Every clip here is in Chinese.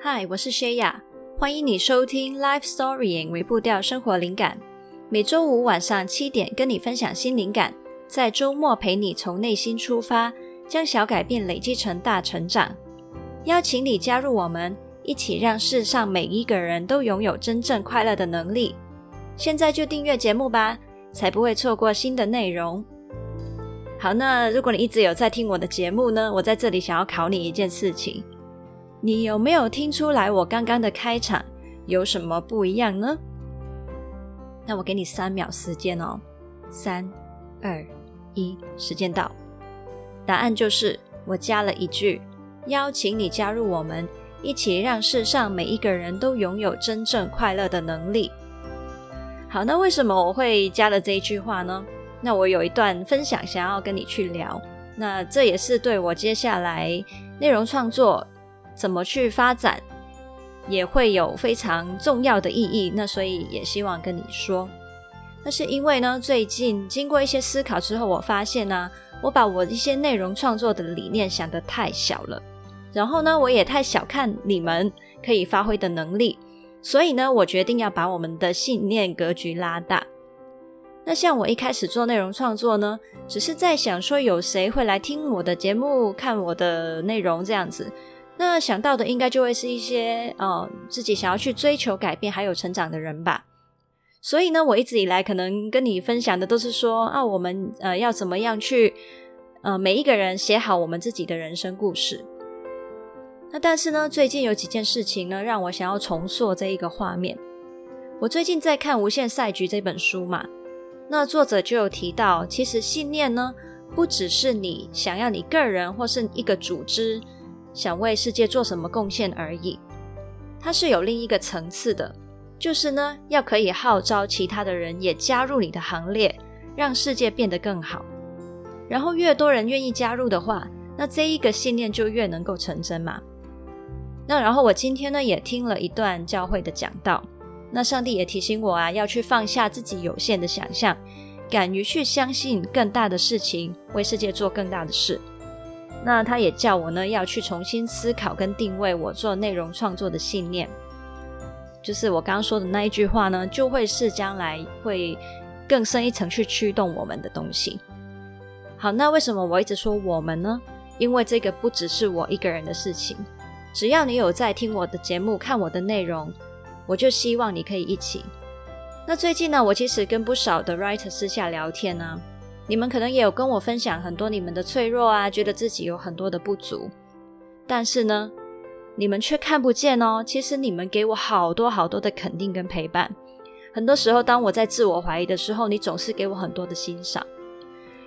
嗨，我是谢雅，欢迎你收听 Life Storying 微步调生活灵感。每周五晚上七点，跟你分享新灵感，在周末陪你从内心出发，将小改变累积成大成长。邀请你加入我们，一起让世上每一个人都拥有真正快乐的能力。现在就订阅节目吧，才不会错过新的内容。好，那如果你一直有在听我的节目呢，我在这里想要考你一件事情。你有没有听出来我刚刚的开场有什么不一样呢？那我给你三秒时间哦，三、二、一，时间到。答案就是我加了一句：邀请你加入我们，一起让世上每一个人都拥有真正快乐的能力。好，那为什么我会加了这一句话呢？那我有一段分享想要跟你去聊，那这也是对我接下来内容创作。怎么去发展，也会有非常重要的意义。那所以也希望跟你说，那是因为呢，最近经过一些思考之后，我发现呢、我把我一些内容创作的理念想得太小了，然后呢，我也太小看你们可以发挥的能力，所以呢，我决定要把我们的信念格局拉大。那像我一开始做内容创作呢，只是在想说，有谁会来听我的节目，看我的内容这样子。那想到的应该就会是一些呃自己想要去追求改变还有成长的人吧。所以呢，我一直以来可能跟你分享的都是说啊，我们呃要怎么样去呃每一个人写好我们自己的人生故事。那但是呢，最近有几件事情呢，让我想要重塑这一个画面。我最近在看《无限赛局》这本书嘛，那作者就有提到，其实信念呢，不只是你想要你个人或是一个组织。想为世界做什么贡献而已，它是有另一个层次的，就是呢，要可以号召其他的人也加入你的行列，让世界变得更好。然后越多人愿意加入的话，那这一个信念就越能够成真嘛。那然后我今天呢也听了一段教会的讲道，那上帝也提醒我啊，要去放下自己有限的想象，敢于去相信更大的事情，为世界做更大的事。那他也叫我呢，要去重新思考跟定位我做内容创作的信念，就是我刚刚说的那一句话呢，就会是将来会更深一层去驱动我们的东西。好，那为什么我一直说我们呢？因为这个不只是我一个人的事情，只要你有在听我的节目、看我的内容，我就希望你可以一起。那最近呢，我其实跟不少的 writer 私下聊天呢、你们可能也有跟我分享很多你们的脆弱啊，觉得自己有很多的不足，但是呢，你们却看不见哦。其实你们给我好多好多的肯定跟陪伴。很多时候，当我在自我怀疑的时候，你总是给我很多的欣赏。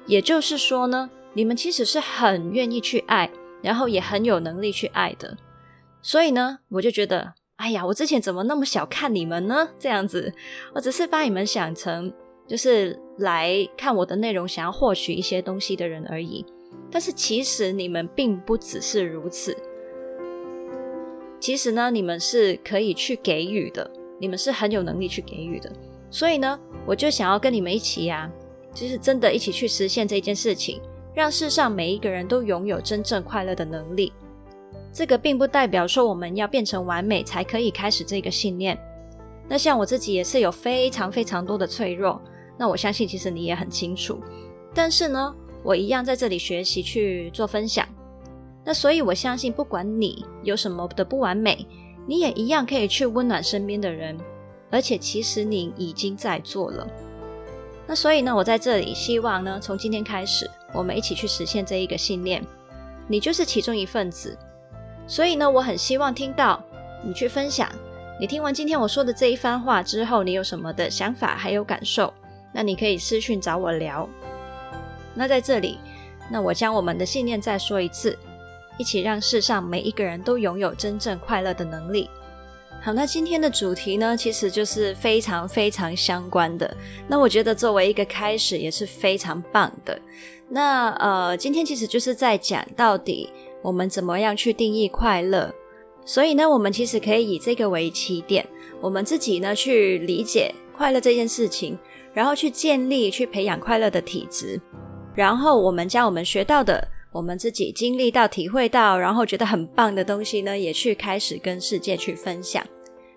也就是说呢，你们其实是很愿意去爱，然后也很有能力去爱的。所以呢，我就觉得，哎呀，我之前怎么那么小看你们呢？这样子，我只是把你们想成。就是来看我的内容，想要获取一些东西的人而已。但是其实你们并不只是如此。其实呢，你们是可以去给予的，你们是很有能力去给予的。所以呢，我就想要跟你们一起呀、啊，就是真的一起去实现这件事情，让世上每一个人都拥有真正快乐的能力。这个并不代表说我们要变成完美才可以开始这个信念。那像我自己也是有非常非常多的脆弱。那我相信，其实你也很清楚，但是呢，我一样在这里学习去做分享。那所以，我相信，不管你有什么的不完美，你也一样可以去温暖身边的人，而且其实你已经在做了。那所以呢，我在这里希望呢，从今天开始，我们一起去实现这一个信念。你就是其中一份子，所以呢，我很希望听到你去分享。你听完今天我说的这一番话之后，你有什么的想法还有感受？那你可以私讯找我聊。那在这里，那我将我们的信念再说一次，一起让世上每一个人都拥有真正快乐的能力。好，那今天的主题呢，其实就是非常非常相关的。那我觉得作为一个开始也是非常棒的。那呃，今天其实就是在讲到底我们怎么样去定义快乐。所以呢，我们其实可以以这个为起点，我们自己呢去理解快乐这件事情。然后去建立、去培养快乐的体质，然后我们将我们学到的我们自己经历到、体会到，然后觉得很棒的东西呢，也去开始跟世界去分享。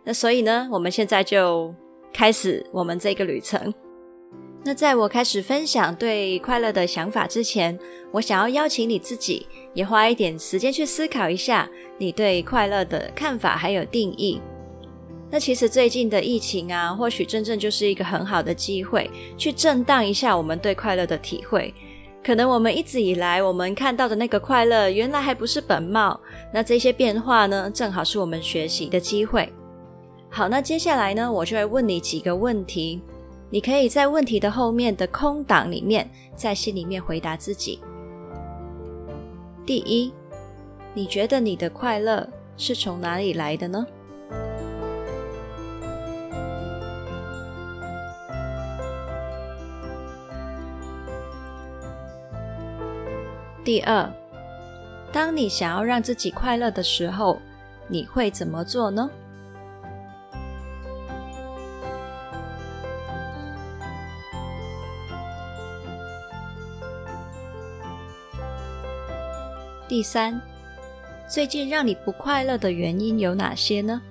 那所以呢，我们现在就开始我们这个旅程。那在我开始分享对快乐的想法之前，我想要邀请你自己也花一点时间去思考一下你对快乐的看法还有定义。那其实最近的疫情啊，或许真正就是一个很好的机会，去震荡一下我们对快乐的体会。可能我们一直以来我们看到的那个快乐，原来还不是本貌。那这些变化呢，正好是我们学习的机会。好，那接下来呢，我就会问你几个问题，你可以在问题的后面的空档里面，在心里面回答自己。第一，你觉得你的快乐是从哪里来的呢？第二，当你想要让自己快乐的时候，你会怎么做呢？第三，最近让你不快乐的原因有哪些呢？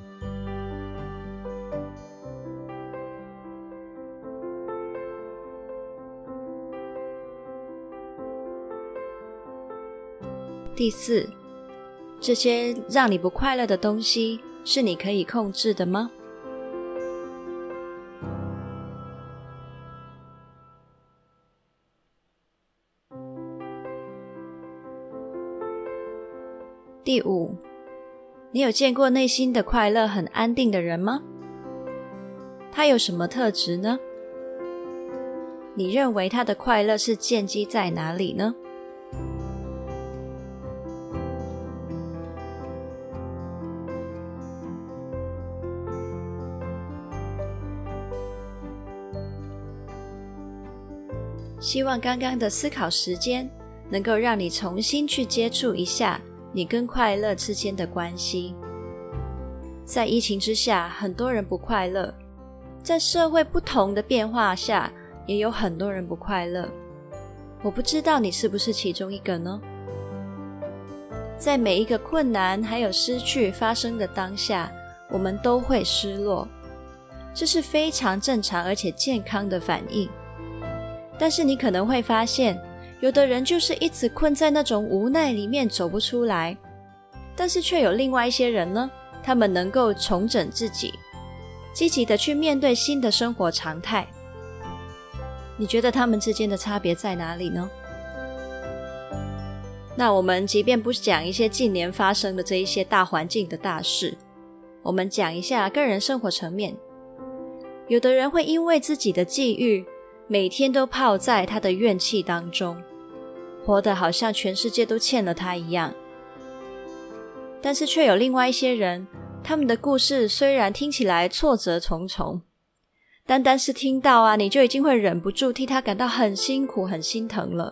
第四，这些让你不快乐的东西是你可以控制的吗？第五，你有见过内心的快乐很安定的人吗？他有什么特质呢？你认为他的快乐是建基在哪里呢？希望刚刚的思考时间能够让你重新去接触一下你跟快乐之间的关系。在疫情之下，很多人不快乐；在社会不同的变化下，也有很多人不快乐。我不知道你是不是其中一个呢？在每一个困难还有失去发生的当下，我们都会失落，这是非常正常而且健康的反应。但是你可能会发现，有的人就是一直困在那种无奈里面走不出来，但是却有另外一些人呢，他们能够重整自己，积极的去面对新的生活常态。你觉得他们之间的差别在哪里呢？那我们即便不讲一些近年发生的这一些大环境的大事，我们讲一下个人生活层面，有的人会因为自己的际遇。每天都泡在他的怨气当中，活得好像全世界都欠了他一样。但是却有另外一些人，他们的故事虽然听起来挫折重重，单单是听到啊，你就已经会忍不住替他感到很辛苦、很心疼了。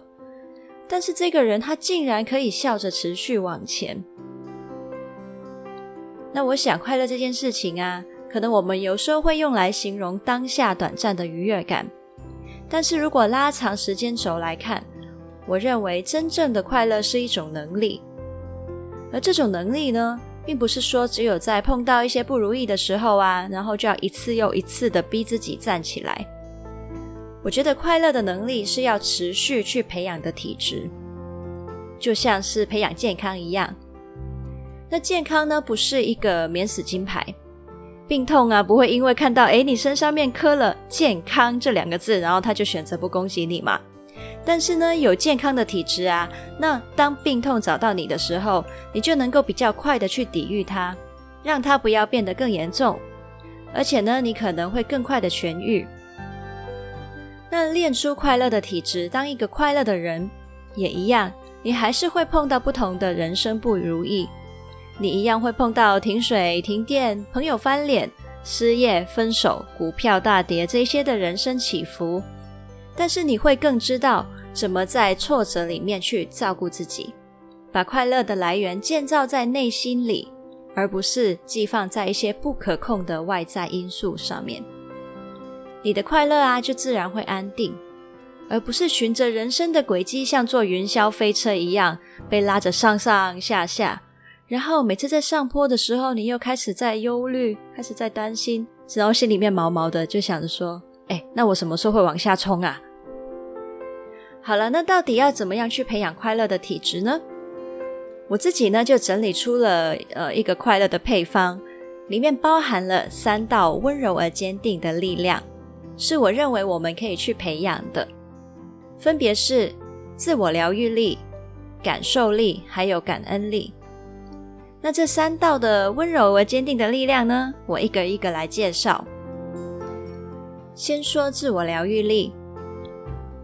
但是这个人他竟然可以笑着持续往前。那我想，快乐这件事情啊，可能我们有时候会用来形容当下短暂的愉悦感。但是如果拉长时间轴来看，我认为真正的快乐是一种能力，而这种能力呢，并不是说只有在碰到一些不如意的时候啊，然后就要一次又一次的逼自己站起来。我觉得快乐的能力是要持续去培养的体质，就像是培养健康一样。那健康呢，不是一个免死金牌。病痛啊，不会因为看到诶你身上面刻了“健康”这两个字，然后他就选择不恭喜你嘛。但是呢，有健康的体质啊，那当病痛找到你的时候，你就能够比较快的去抵御它，让它不要变得更严重，而且呢，你可能会更快的痊愈。那练出快乐的体质，当一个快乐的人也一样，你还是会碰到不同的人生不如意。你一样会碰到停水、停电、朋友翻脸、失业、分手、股票大跌这些的人生起伏，但是你会更知道怎么在挫折里面去照顾自己，把快乐的来源建造在内心里，而不是寄放在一些不可控的外在因素上面。你的快乐啊，就自然会安定，而不是循着人生的轨迹，像坐云霄飞车一样被拉着上上下下。然后每次在上坡的时候，你又开始在忧虑，开始在担心，然后心里面毛毛的，就想着说：“哎，那我什么时候会往下冲啊？”好了，那到底要怎么样去培养快乐的体质呢？我自己呢就整理出了呃一个快乐的配方，里面包含了三道温柔而坚定的力量，是我认为我们可以去培养的，分别是自我疗愈力、感受力还有感恩力。那这三道的温柔而坚定的力量呢，我一个一个来介绍。先说自我疗愈力。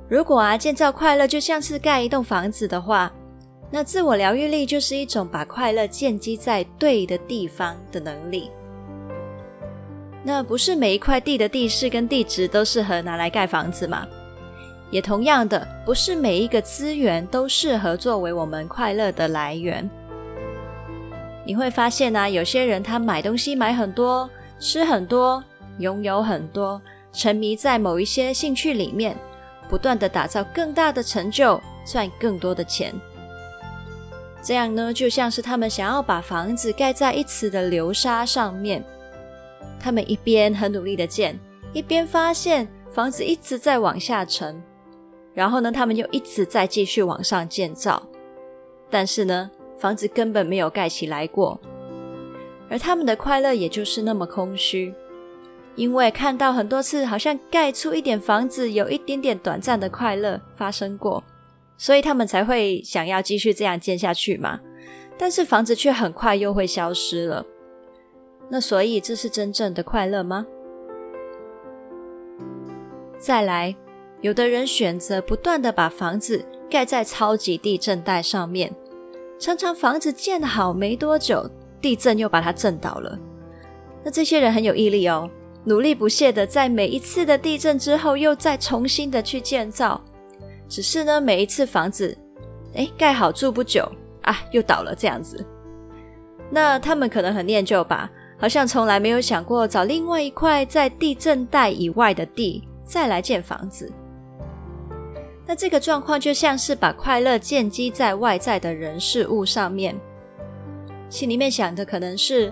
如果啊，建造快乐就像是盖一栋房子的话，那自我疗愈力就是一种把快乐建基在对的地方的能力。那不是每一块地的地势跟地质都适合拿来盖房子嘛？也同样的，不是每一个资源都适合作为我们快乐的来源。你会发现啊，有些人他买东西买很多，吃很多，拥有很多，沉迷在某一些兴趣里面。不断地打造更大的成就，赚更多的钱。这样呢，就像是他们想要把房子盖在一池的流沙上面。他们一边很努力的建，一边发现房子一直在往下沉。然后呢，他们又一直在继续往上建造。但是呢，房子根本没有盖起来过。而他们的快乐也就是那么空虚。因为看到很多次，好像盖出一点房子，有一点点短暂的快乐发生过，所以他们才会想要继续这样建下去嘛。但是房子却很快又会消失了。那所以这是真正的快乐吗？再来，有的人选择不断地把房子盖在超级地震带上面，常常房子建好没多久，地震又把它震倒了。那这些人很有毅力哦。努力不懈的在每一次的地震之后，又再重新的去建造。只是呢，每一次房子，哎，盖好住不久啊，又倒了这样子。那他们可能很念旧吧，好像从来没有想过找另外一块在地震带以外的地再来建房子。那这个状况就像是把快乐建基在外在的人事物上面，心里面想的可能是。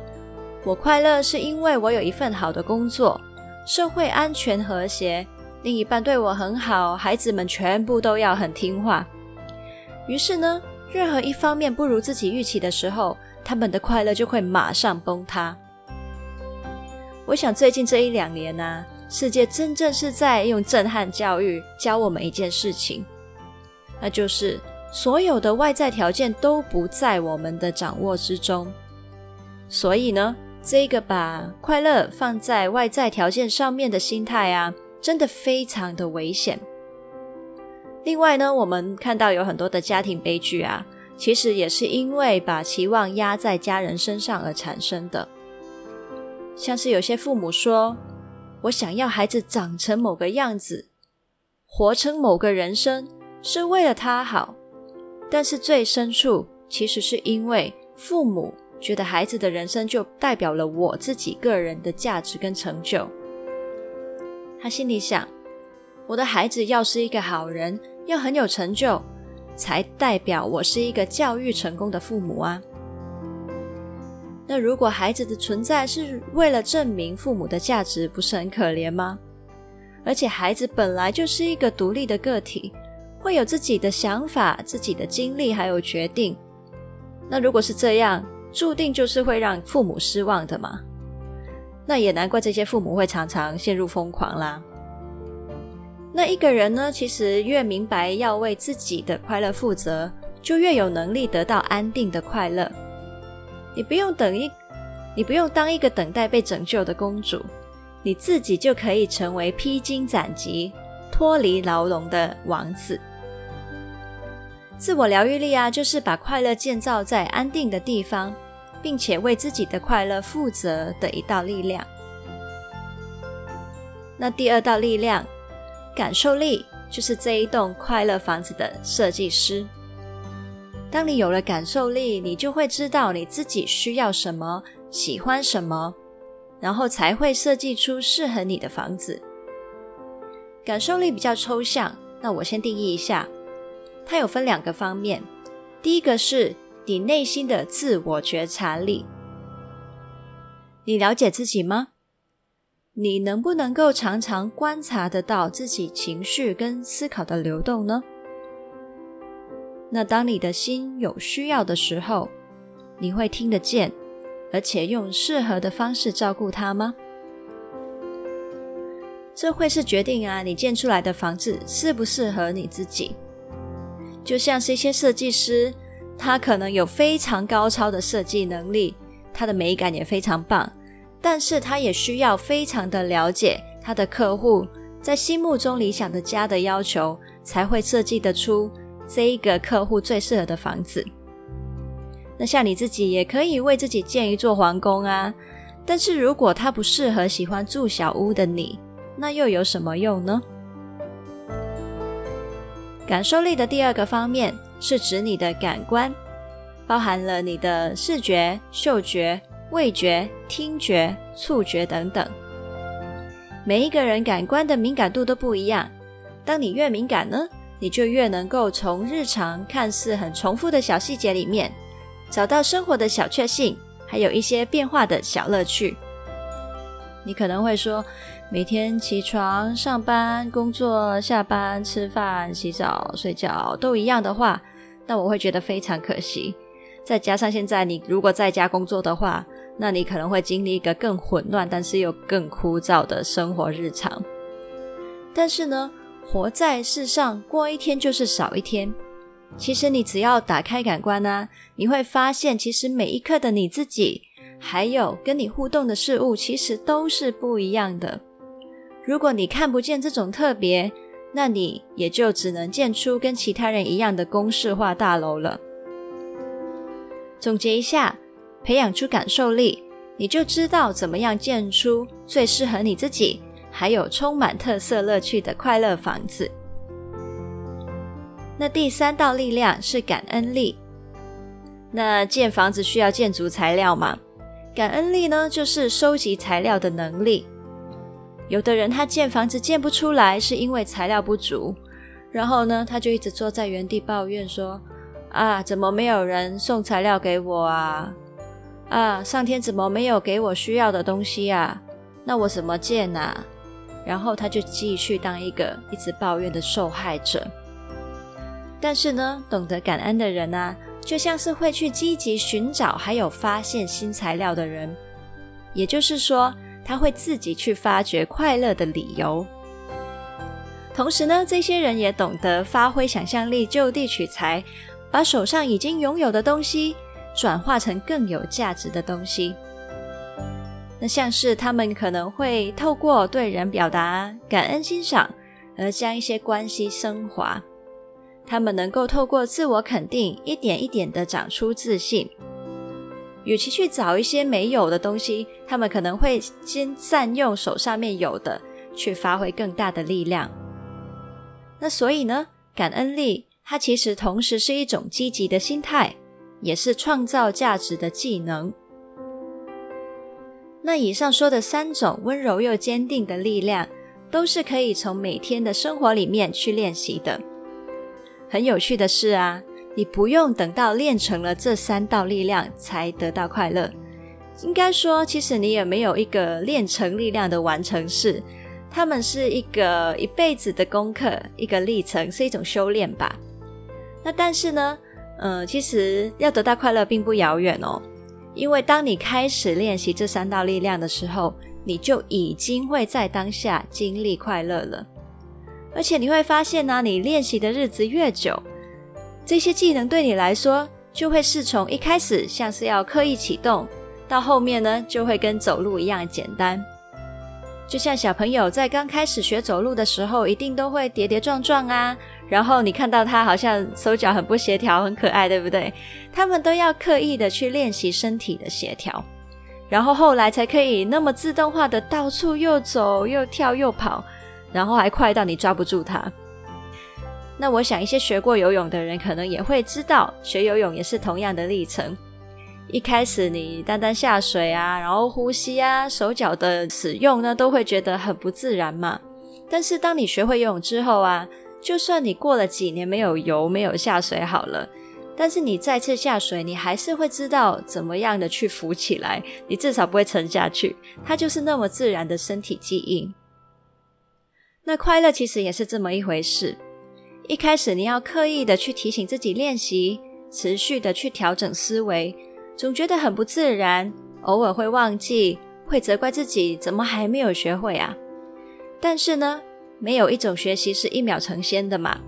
我快乐是因为我有一份好的工作，社会安全和谐，另一半对我很好，孩子们全部都要很听话。于是呢，任何一方面不如自己预期的时候，他们的快乐就会马上崩塌。我想最近这一两年呢、啊，世界真正是在用震撼教育教我们一件事情，那就是所有的外在条件都不在我们的掌握之中。所以呢，这个把快乐放在外在条件上面的心态啊，真的非常的危险。另外呢，我们看到有很多的家庭悲剧啊，其实也是因为把期望压在家人身上而产生的。像是有些父母说：“我想要孩子长成某个样子，活成某个人生，是为了他好。”但是最深处，其实是因为父母。觉得孩子的人生就代表了我自己个人的价值跟成就。他心里想：我的孩子要是一个好人，要很有成就，才代表我是一个教育成功的父母啊。那如果孩子的存在是为了证明父母的价值，不是很可怜吗？而且孩子本来就是一个独立的个体，会有自己的想法、自己的经历还有决定。那如果是这样，注定就是会让父母失望的嘛，那也难怪这些父母会常常陷入疯狂啦。那一个人呢，其实越明白要为自己的快乐负责，就越有能力得到安定的快乐。你不用等一，你不用当一个等待被拯救的公主，你自己就可以成为披荆斩棘、脱离牢笼的王子。自我疗愈力啊，就是把快乐建造在安定的地方。并且为自己的快乐负责的一道力量。那第二道力量，感受力，就是这一栋快乐房子的设计师。当你有了感受力，你就会知道你自己需要什么，喜欢什么，然后才会设计出适合你的房子。感受力比较抽象，那我先定义一下，它有分两个方面。第一个是你内心的自我觉察力，你了解自己吗？你能不能够常常观察得到自己情绪跟思考的流动呢？那当你的心有需要的时候，你会听得见，而且用适合的方式照顾它吗？这会是决定啊，你建出来的房子适不适合你自己。就像是一些设计师，他可能有非常高超的设计能力，他的美感也非常棒。但是他也需要非常的了解他的客户在心目中理想的家的要求，才会设计得出这一个客户最适合的房子。那像你自己也可以为自己建一座皇宫啊，但是如果它不适合喜欢住小屋的你，那又有什么用呢？感受力的第二个方面是指你的感官，包含了你的视觉、嗅觉。味觉、听觉、触觉等等，每一个人感官的敏感度都不一样。当你越敏感呢，你就越能够从日常看似很重复的小细节里面，找到生活的小确幸，还有一些变化的小乐趣。你可能会说，每天起床、上班、工作、下班、吃饭、洗澡、睡觉都一样的话，那我会觉得非常可惜。再加上现在你如果在家工作的话，那你可能会经历一个更混乱，但是又更枯燥的生活日常。但是呢，活在世上，过一天就是少一天。其实你只要打开感官啊，你会发现，其实每一刻的你自己，还有跟你互动的事物，其实都是不一样的。如果你看不见这种特别，那你也就只能建出跟其他人一样的公式化大楼了。总结一下，培养出感受力，你就知道怎么样建出最适合你自己，还有充满特色乐趣的快乐房子。那第三道力量是感恩力。那建房子需要建筑材料嘛？感恩力呢，就是收集材料的能力。有的人他建房子建不出来，是因为材料不足，然后呢，他就一直坐在原地抱怨说。啊，怎么没有人送材料给我啊？啊，上天怎么没有给我需要的东西啊？那我怎么建啊？然后他就继续当一个一直抱怨的受害者。但是呢，懂得感恩的人呢，就像是会去积极寻找还有发现新材料的人。也就是说，他会自己去发掘快乐的理由。同时呢，这些人也懂得发挥想象力，就地取材。把手上已经拥有的东西转化成更有价值的东西。像是他们可能会透过对人表达感恩欣赏，而将一些关系升华。他们能够透过自我肯定，一点一点的长出自信。与其去找一些没有的东西，他们可能会先善用手上面有的，去发挥更大的力量。那所以呢，感恩力。它其实同时是一种积极的心态，也是创造价值的技能。那以上说的三种温柔又坚定的力量，都是可以从每天的生活里面去练习的。很有趣的是啊，你不用等到练成了这三道力量才得到快乐。应该说，其实你也没有一个练成力量的完成式，他们是一个一辈子的功课，一个历程，是一种修炼吧。那但是呢，呃，其实要得到快乐并不遥远哦，因为当你开始练习这三道力量的时候，你就已经会在当下经历快乐了。而且你会发现呢，你练习的日子越久，这些技能对你来说就会是从一开始像是要刻意启动，到后面呢就会跟走路一样简单。就像小朋友在刚开始学走路的时候，一定都会跌跌撞撞啊。然后你看到他好像手脚很不协调，很可爱，对不对？他们都要刻意的去练习身体的协调，然后后来才可以那么自动化的到处又走又跳又跑，然后还快到你抓不住他。那我想一些学过游泳的人可能也会知道，学游泳也是同样的历程。一开始你单单下水啊，然后呼吸啊，手脚的使用呢，都会觉得很不自然嘛。但是当你学会游泳之后啊，就算你过了几年没有游、没有下水好了，但是你再次下水，你还是会知道怎么样的去浮起来，你至少不会沉下去。它就是那么自然的身体记忆。那快乐其实也是这么一回事。一开始你要刻意的去提醒自己练习，持续的去调整思维，总觉得很不自然，偶尔会忘记，会责怪自己怎么还没有学会啊。但是呢，没有一种学习是一秒成仙的嘛，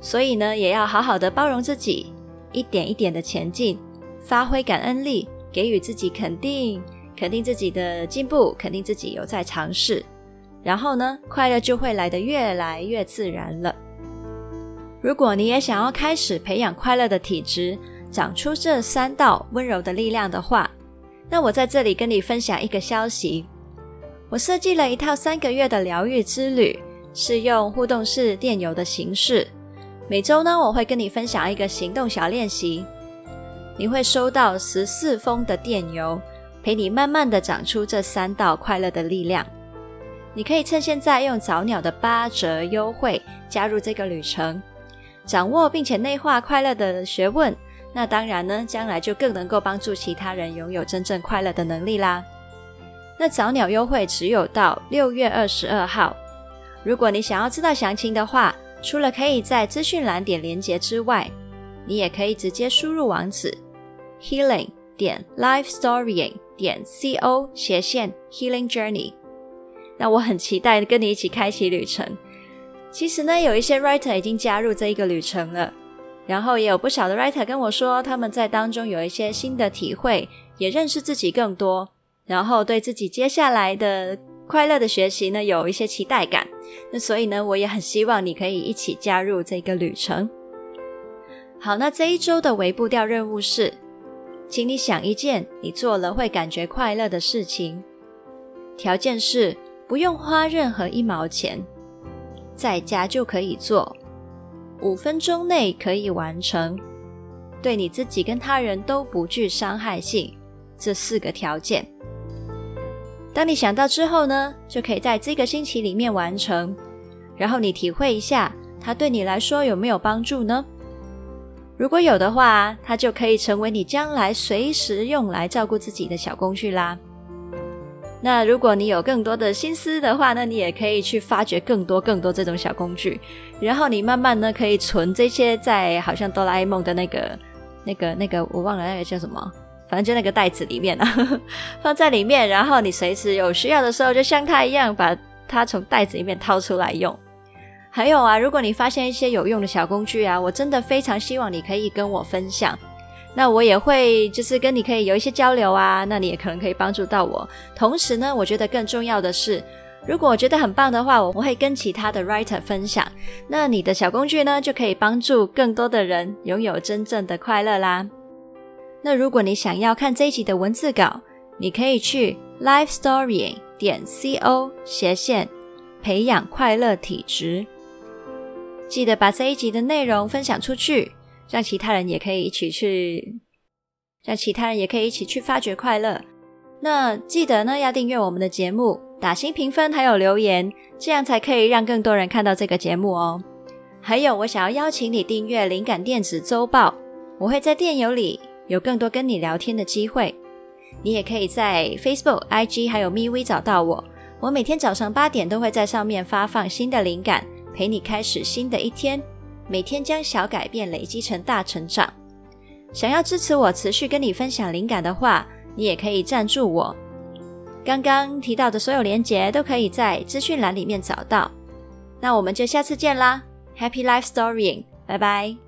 所以呢，也要好好的包容自己，一点一点的前进，发挥感恩力，给予自己肯定，肯定自己的进步，肯定自己有在尝试，然后呢，快乐就会来得越来越自然了。如果你也想要开始培养快乐的体质，长出这三道温柔的力量的话，那我在这里跟你分享一个消息。我设计了一套三个月的疗愈之旅，是用互动式电邮的形式。每周呢，我会跟你分享一个行动小练习，你会收到十四封的电邮，陪你慢慢的长出这三道快乐的力量。你可以趁现在用早鸟的八折优惠加入这个旅程。掌握并且内化快乐的学问，那当然呢，将来就更能够帮助其他人拥有真正快乐的能力啦。那早鸟优惠只有到六月二十二号。如果你想要知道详情的话，除了可以在资讯栏点连结之外，你也可以直接输入网址 healing 点 lifestorying 点 co 斜线 healing journey。那我很期待跟你一起开启旅程。其实呢，有一些 writer 已经加入这一个旅程了，然后也有不少的 writer 跟我说，他们在当中有一些新的体会，也认识自己更多，然后对自己接下来的快乐的学习呢，有一些期待感。那所以呢，我也很希望你可以一起加入这个旅程。好，那这一周的微步调任务是，请你想一件你做了会感觉快乐的事情，条件是不用花任何一毛钱。在家就可以做，五分钟内可以完成，对你自己跟他人都不具伤害性，这四个条件。当你想到之后呢，就可以在这个星期里面完成，然后你体会一下，它对你来说有没有帮助呢？如果有的话，它就可以成为你将来随时用来照顾自己的小工具啦。那如果你有更多的心思的话呢，你也可以去发掘更多更多这种小工具，然后你慢慢呢可以存这些在好像哆啦 A 梦的那个那个那个我忘了那个叫什么，反正就那个袋子里面啊，放在里面，然后你随时有需要的时候，就像它一样，把它从袋子里面掏出来用。还有啊，如果你发现一些有用的小工具啊，我真的非常希望你可以跟我分享。那我也会就是跟你可以有一些交流啊，那你也可能可以帮助到我。同时呢，我觉得更重要的是，如果我觉得很棒的话，我会跟其他的 writer 分享。那你的小工具呢，就可以帮助更多的人拥有真正的快乐啦。那如果你想要看这一集的文字稿，你可以去 live story 点 co 斜线培养快乐体质，记得把这一集的内容分享出去。让其他人也可以一起去，让其他人也可以一起去发掘快乐。那记得呢，要订阅我们的节目，打星评分还有留言，这样才可以让更多人看到这个节目哦。还有，我想要邀请你订阅灵感电子周报，我会在电邮里有更多跟你聊天的机会。你也可以在 Facebook、IG 还有 MeWe 找到我，我每天早上八点都会在上面发放新的灵感，陪你开始新的一天。每天将小改变累积成大成长。想要支持我持续跟你分享灵感的话，你也可以赞助我。刚刚提到的所有连结都可以在资讯栏里面找到。那我们就下次见啦，Happy Life Storying，拜拜。